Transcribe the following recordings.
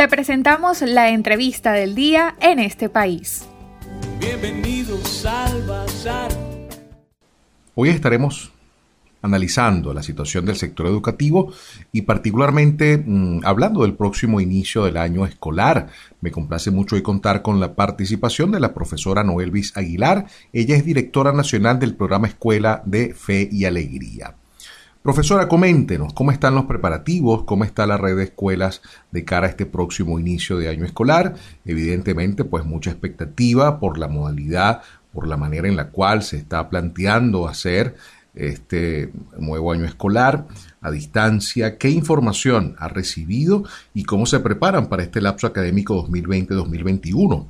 Te presentamos la entrevista del día en este país. Bienvenidos al Bazar. Hoy estaremos analizando la situación del sector educativo y particularmente mmm, hablando del próximo inicio del año escolar. Me complace mucho hoy contar con la participación de la profesora Noelvis Aguilar. Ella es directora nacional del programa Escuela de Fe y Alegría. Profesora, coméntenos cómo están los preparativos, cómo está la red de escuelas de cara a este próximo inicio de año escolar. Evidentemente, pues mucha expectativa por la modalidad, por la manera en la cual se está planteando hacer este nuevo año escolar a distancia, qué información ha recibido y cómo se preparan para este lapso académico 2020-2021.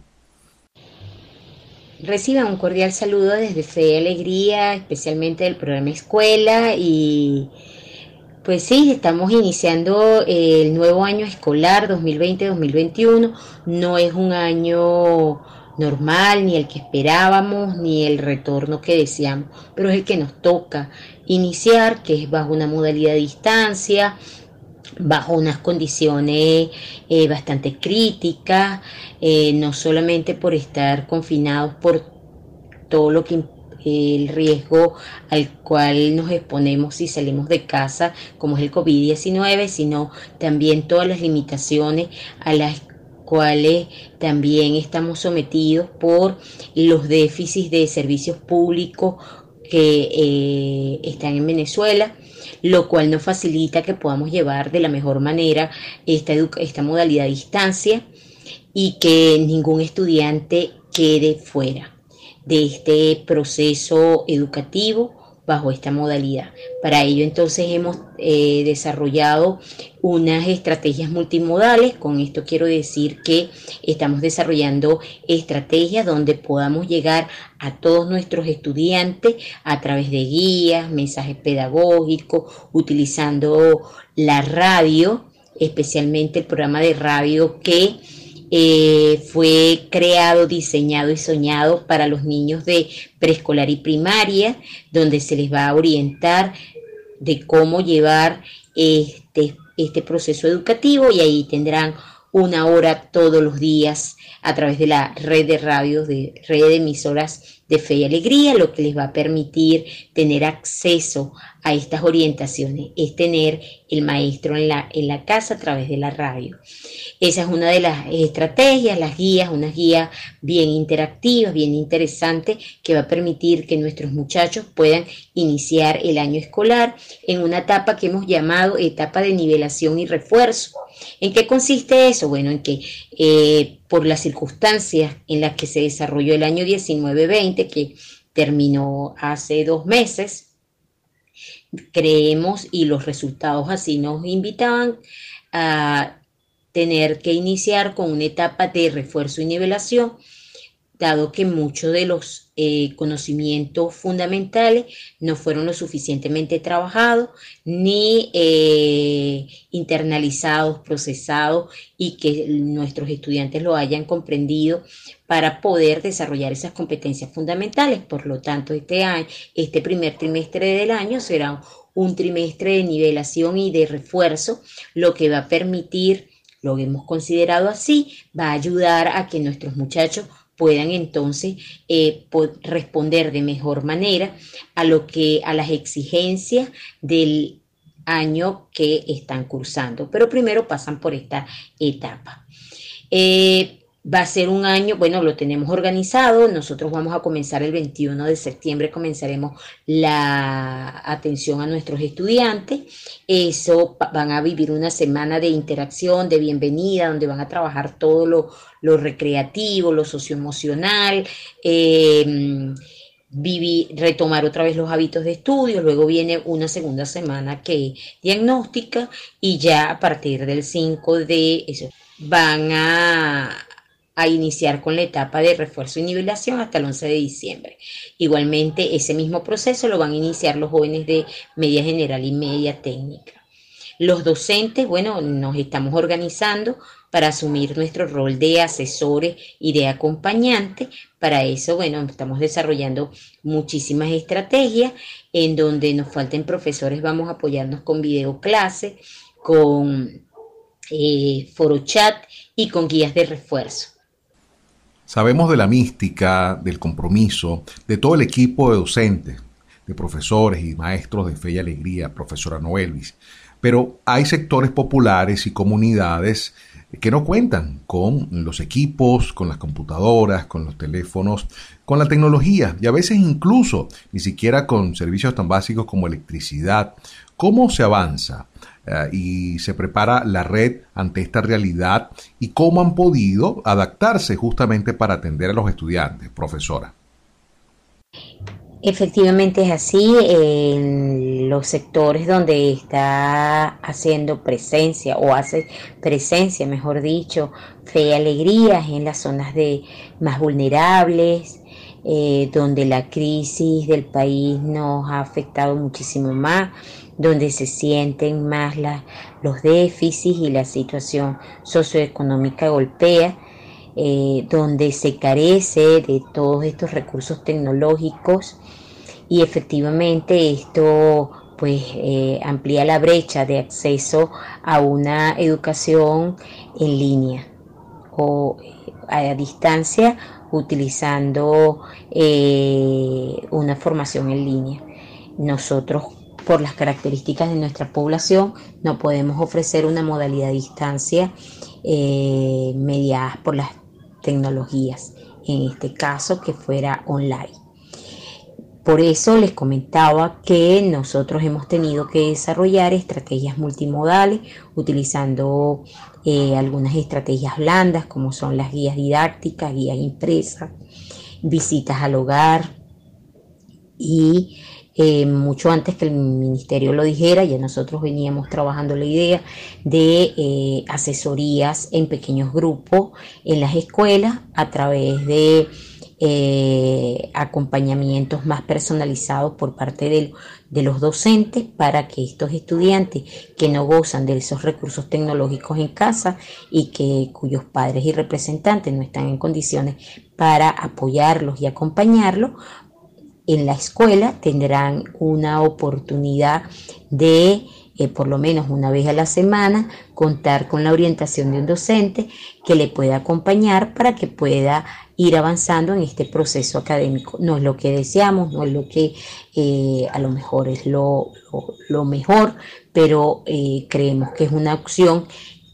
Reciban un cordial saludo desde Fe y Alegría, especialmente del programa Escuela y pues sí, estamos iniciando el nuevo año escolar 2020-2021. No es un año normal, ni el que esperábamos, ni el retorno que deseamos, pero es el que nos toca iniciar, que es bajo una modalidad de distancia, bajo unas condiciones eh, bastante críticas, eh, no solamente por estar confinados por todo lo que el riesgo al cual nos exponemos si salimos de casa, como es el COVID-19, sino también todas las limitaciones a las cuales también estamos sometidos por los déficits de servicios públicos que eh, están en Venezuela, lo cual nos facilita que podamos llevar de la mejor manera esta, esta modalidad a distancia y que ningún estudiante quede fuera de este proceso educativo bajo esta modalidad. Para ello entonces hemos eh, desarrollado unas estrategias multimodales. Con esto quiero decir que estamos desarrollando estrategias donde podamos llegar a todos nuestros estudiantes a través de guías, mensajes pedagógicos, utilizando la radio, especialmente el programa de radio que eh, fue creado, diseñado y soñado para los niños de preescolar y primaria, donde se les va a orientar de cómo llevar este, este proceso educativo y ahí tendrán una hora todos los días a través de la red de radios, de red de emisoras de fe y alegría, lo que les va a permitir tener acceso a estas orientaciones, es tener el maestro en la, en la casa a través de la radio. Esa es una de las estrategias, las guías, unas guías bien interactivas, bien interesantes, que va a permitir que nuestros muchachos puedan iniciar el año escolar en una etapa que hemos llamado etapa de nivelación y refuerzo. ¿En qué consiste eso? Bueno, en que eh, por las circunstancias en las que se desarrolló el año 19-20, que terminó hace dos meses, creemos y los resultados así nos invitaban a tener que iniciar con una etapa de refuerzo y nivelación, dado que muchos de los eh, conocimientos fundamentales no fueron lo suficientemente trabajados ni eh, internalizados, procesados y que nuestros estudiantes lo hayan comprendido para poder desarrollar esas competencias fundamentales. Por lo tanto, este año, este primer trimestre del año será un trimestre de nivelación y de refuerzo, lo que va a permitir, lo hemos considerado así, va a ayudar a que nuestros muchachos puedan entonces eh, responder de mejor manera a lo que a las exigencias del año que están cursando. Pero primero pasan por esta etapa. Eh, Va a ser un año, bueno, lo tenemos organizado, nosotros vamos a comenzar el 21 de septiembre, comenzaremos la atención a nuestros estudiantes, eso van a vivir una semana de interacción, de bienvenida, donde van a trabajar todo lo, recreativo, lo socioemocional, vivir, retomar otra vez los hábitos de estudio, luego viene una segunda semana que diagnóstica y ya a partir del 5 de eso van a a iniciar con la etapa de refuerzo y nivelación hasta el 11 de diciembre. Igualmente, ese mismo proceso lo van a iniciar los jóvenes de media general y media técnica. Los docentes, bueno, nos estamos organizando para asumir nuestro rol de asesores y de acompañantes. Para eso, bueno, estamos desarrollando muchísimas estrategias en donde nos falten profesores, vamos a apoyarnos con videoclases, con eh, foro chat y con guías de refuerzo. Sabemos de la mística, del compromiso, de todo el equipo de docentes, de profesores y maestros de Fe y Alegría, profesora Noelvis, pero hay sectores populares y comunidades que no cuentan con los equipos, con las computadoras, con los teléfonos, con la tecnología y a veces incluso ni siquiera con servicios tan básicos como electricidad. ¿Cómo se avanza eh, y se prepara la red ante esta realidad y cómo han podido adaptarse justamente para atender a los estudiantes, profesora? Efectivamente es así, en los sectores donde está haciendo presencia o hace presencia, mejor dicho, fe y alegría, en las zonas de más vulnerables, eh, donde la crisis del país nos ha afectado muchísimo más, donde se sienten más los déficits y la situación socioeconómica golpea. Eh, donde se carece de todos estos recursos tecnológicos y efectivamente esto pues eh, amplía la brecha de acceso a una educación en línea o eh, a distancia utilizando una formación en línea. Nosotros por las características de nuestra población no podemos ofrecer una modalidad a distancia eh, mediadas por las tecnologías, en este caso que fuera online. Por eso les comentaba que nosotros hemos tenido que desarrollar estrategias multimodales utilizando eh, algunas estrategias blandas como son las guías didácticas, guías impresas, visitas al hogar y eh, mucho antes que el ministerio lo dijera, ya nosotros veníamos trabajando la idea de eh, asesorías en pequeños grupos en las escuelas a través de eh, acompañamientos más personalizados por parte de, de, los docentes para que estos estudiantes que no gozan de esos recursos tecnológicos en casa y que cuyos padres y representantes no están en condiciones para apoyarlos y acompañarlos en la escuela tendrán una oportunidad de, eh, por lo menos una vez a la semana, contar con la orientación de un docente que le pueda acompañar para que pueda ir avanzando en este proceso académico. No es lo que deseamos, no es lo que eh, a lo mejor es lo, mejor, pero eh, creemos que es una opción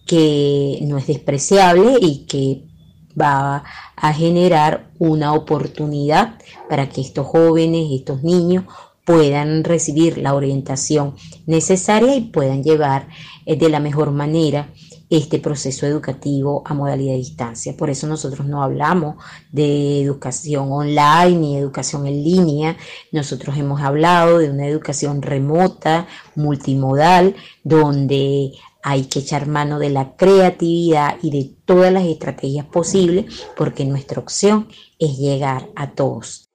que no es despreciable y que va a generar una oportunidad para que estos jóvenes, estos niños puedan recibir la orientación necesaria y puedan llevar eh, de la mejor manera este proceso educativo a modalidad de distancia. Por eso nosotros no hablamos de educación online ni educación en línea. Nosotros hemos hablado de una educación remota, multimodal, donde hay que echar mano de la creatividad y de todas las estrategias posibles porque nuestra opción es llegar a todos.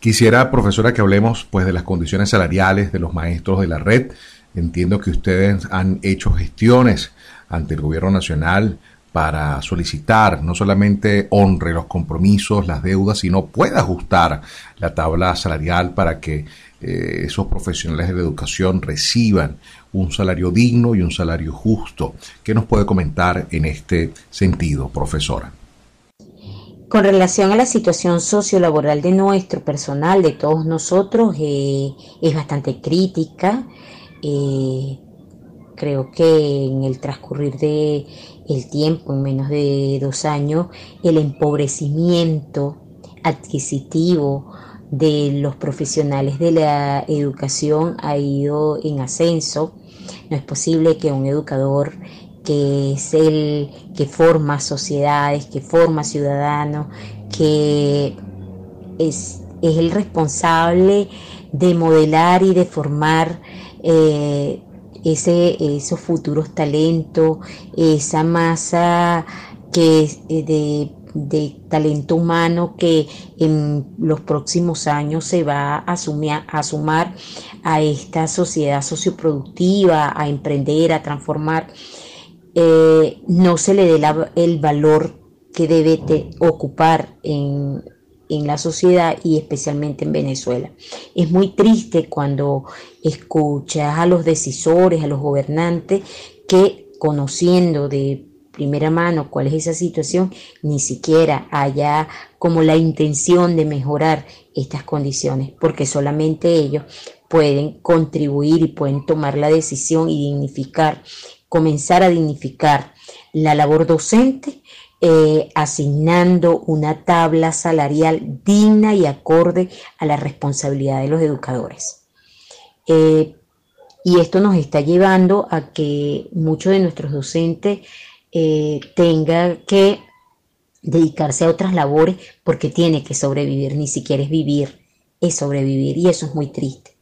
Quisiera, profesora, que hablemos pues de las condiciones salariales de los maestros de la red. Entiendo que ustedes han hecho gestiones ante el gobierno nacional para solicitar no solamente honre los compromisos, las deudas, sino pueda ajustar la tabla salarial para que eh, esos profesionales de la educación reciban un salario digno y un salario justo. ¿Qué nos puede comentar en este sentido, profesora? Con relación a la situación sociolaboral de nuestro personal, de todos nosotros, eh, es bastante crítica. Eh, creo que en el transcurrir de el tiempo, en menos de dos años, el empobrecimiento adquisitivo de los profesionales de la educación ha ido en ascenso. No es posible que un educador que es el que forma sociedades, que forma ciudadanos, que es, el responsable de modelar y de formar eh, ese, esos futuros talentos, esa masa que eh, de de talento humano que en los próximos años se va a, a sumar a esta sociedad socioproductiva, a emprender, a transformar, eh, no se le dé el valor que debe ocupar en, en la sociedad y especialmente en Venezuela. Es muy triste cuando escuchas a los decisores, a los gobernantes, que conociendo de primera mano cuál es esa situación, ni siquiera haya como la intención de mejorar estas condiciones, porque solamente ellos pueden contribuir y pueden tomar la decisión y dignificar, comenzar a dignificar la labor docente, eh, asignando una tabla salarial digna y acorde a la responsabilidad de los educadores. Eh, y esto nos está llevando a que muchos de nuestros docentes eh, tengan que dedicarse a otras labores porque tiene que sobrevivir, ni siquiera es vivir, es sobrevivir y eso es muy triste.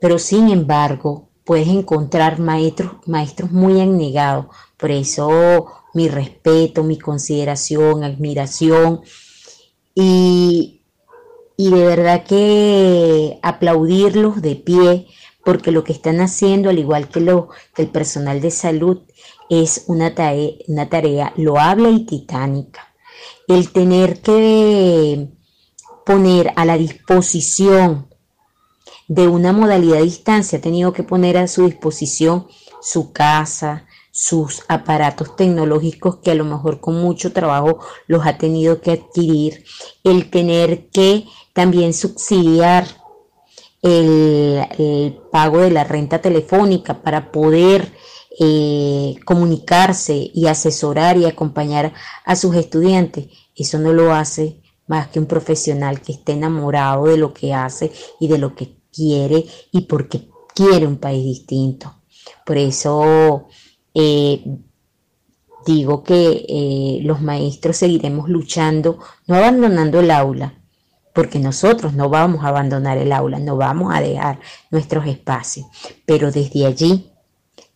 Pero sin embargo, puedes encontrar maestros, maestros muy abnegados, por eso mi respeto, mi consideración, admiración y, y de verdad que aplaudirlos de pie porque lo que están haciendo, al igual que, lo, el personal de salud, es una tarea, una tarea loable y titánica. El tener que poner a la disposición de una modalidad de distancia, ha tenido que poner a su disposición su casa, sus aparatos tecnológicos que a lo mejor con mucho trabajo los ha tenido que adquirir, el tener que también subsidiar el, pago de la renta telefónica para poder eh, comunicarse y asesorar y acompañar a sus estudiantes. Eso no lo hace más que un profesional que esté enamorado de lo que hace y de lo que quiere y porque quiere un país distinto. Por eso eh, digo que eh, los maestros seguiremos luchando, no abandonando el aula, porque nosotros no vamos a abandonar el aula, no vamos a dejar nuestros espacios, pero desde allí,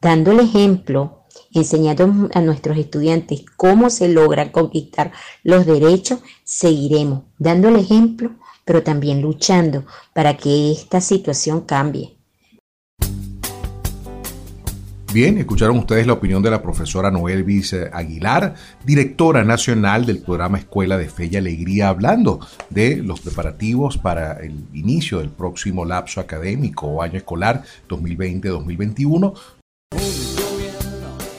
dando el ejemplo, enseñando a nuestros estudiantes cómo se logra conquistar los derechos, seguiremos dando el ejemplo, pero también luchando para que esta situación cambie. Bien, escucharon ustedes la opinión de la profesora Noel Vice Aguilar, directora nacional del programa Escuela de Fe y Alegría, hablando de los preparativos para el inicio del próximo lapso académico o año escolar 2020-2021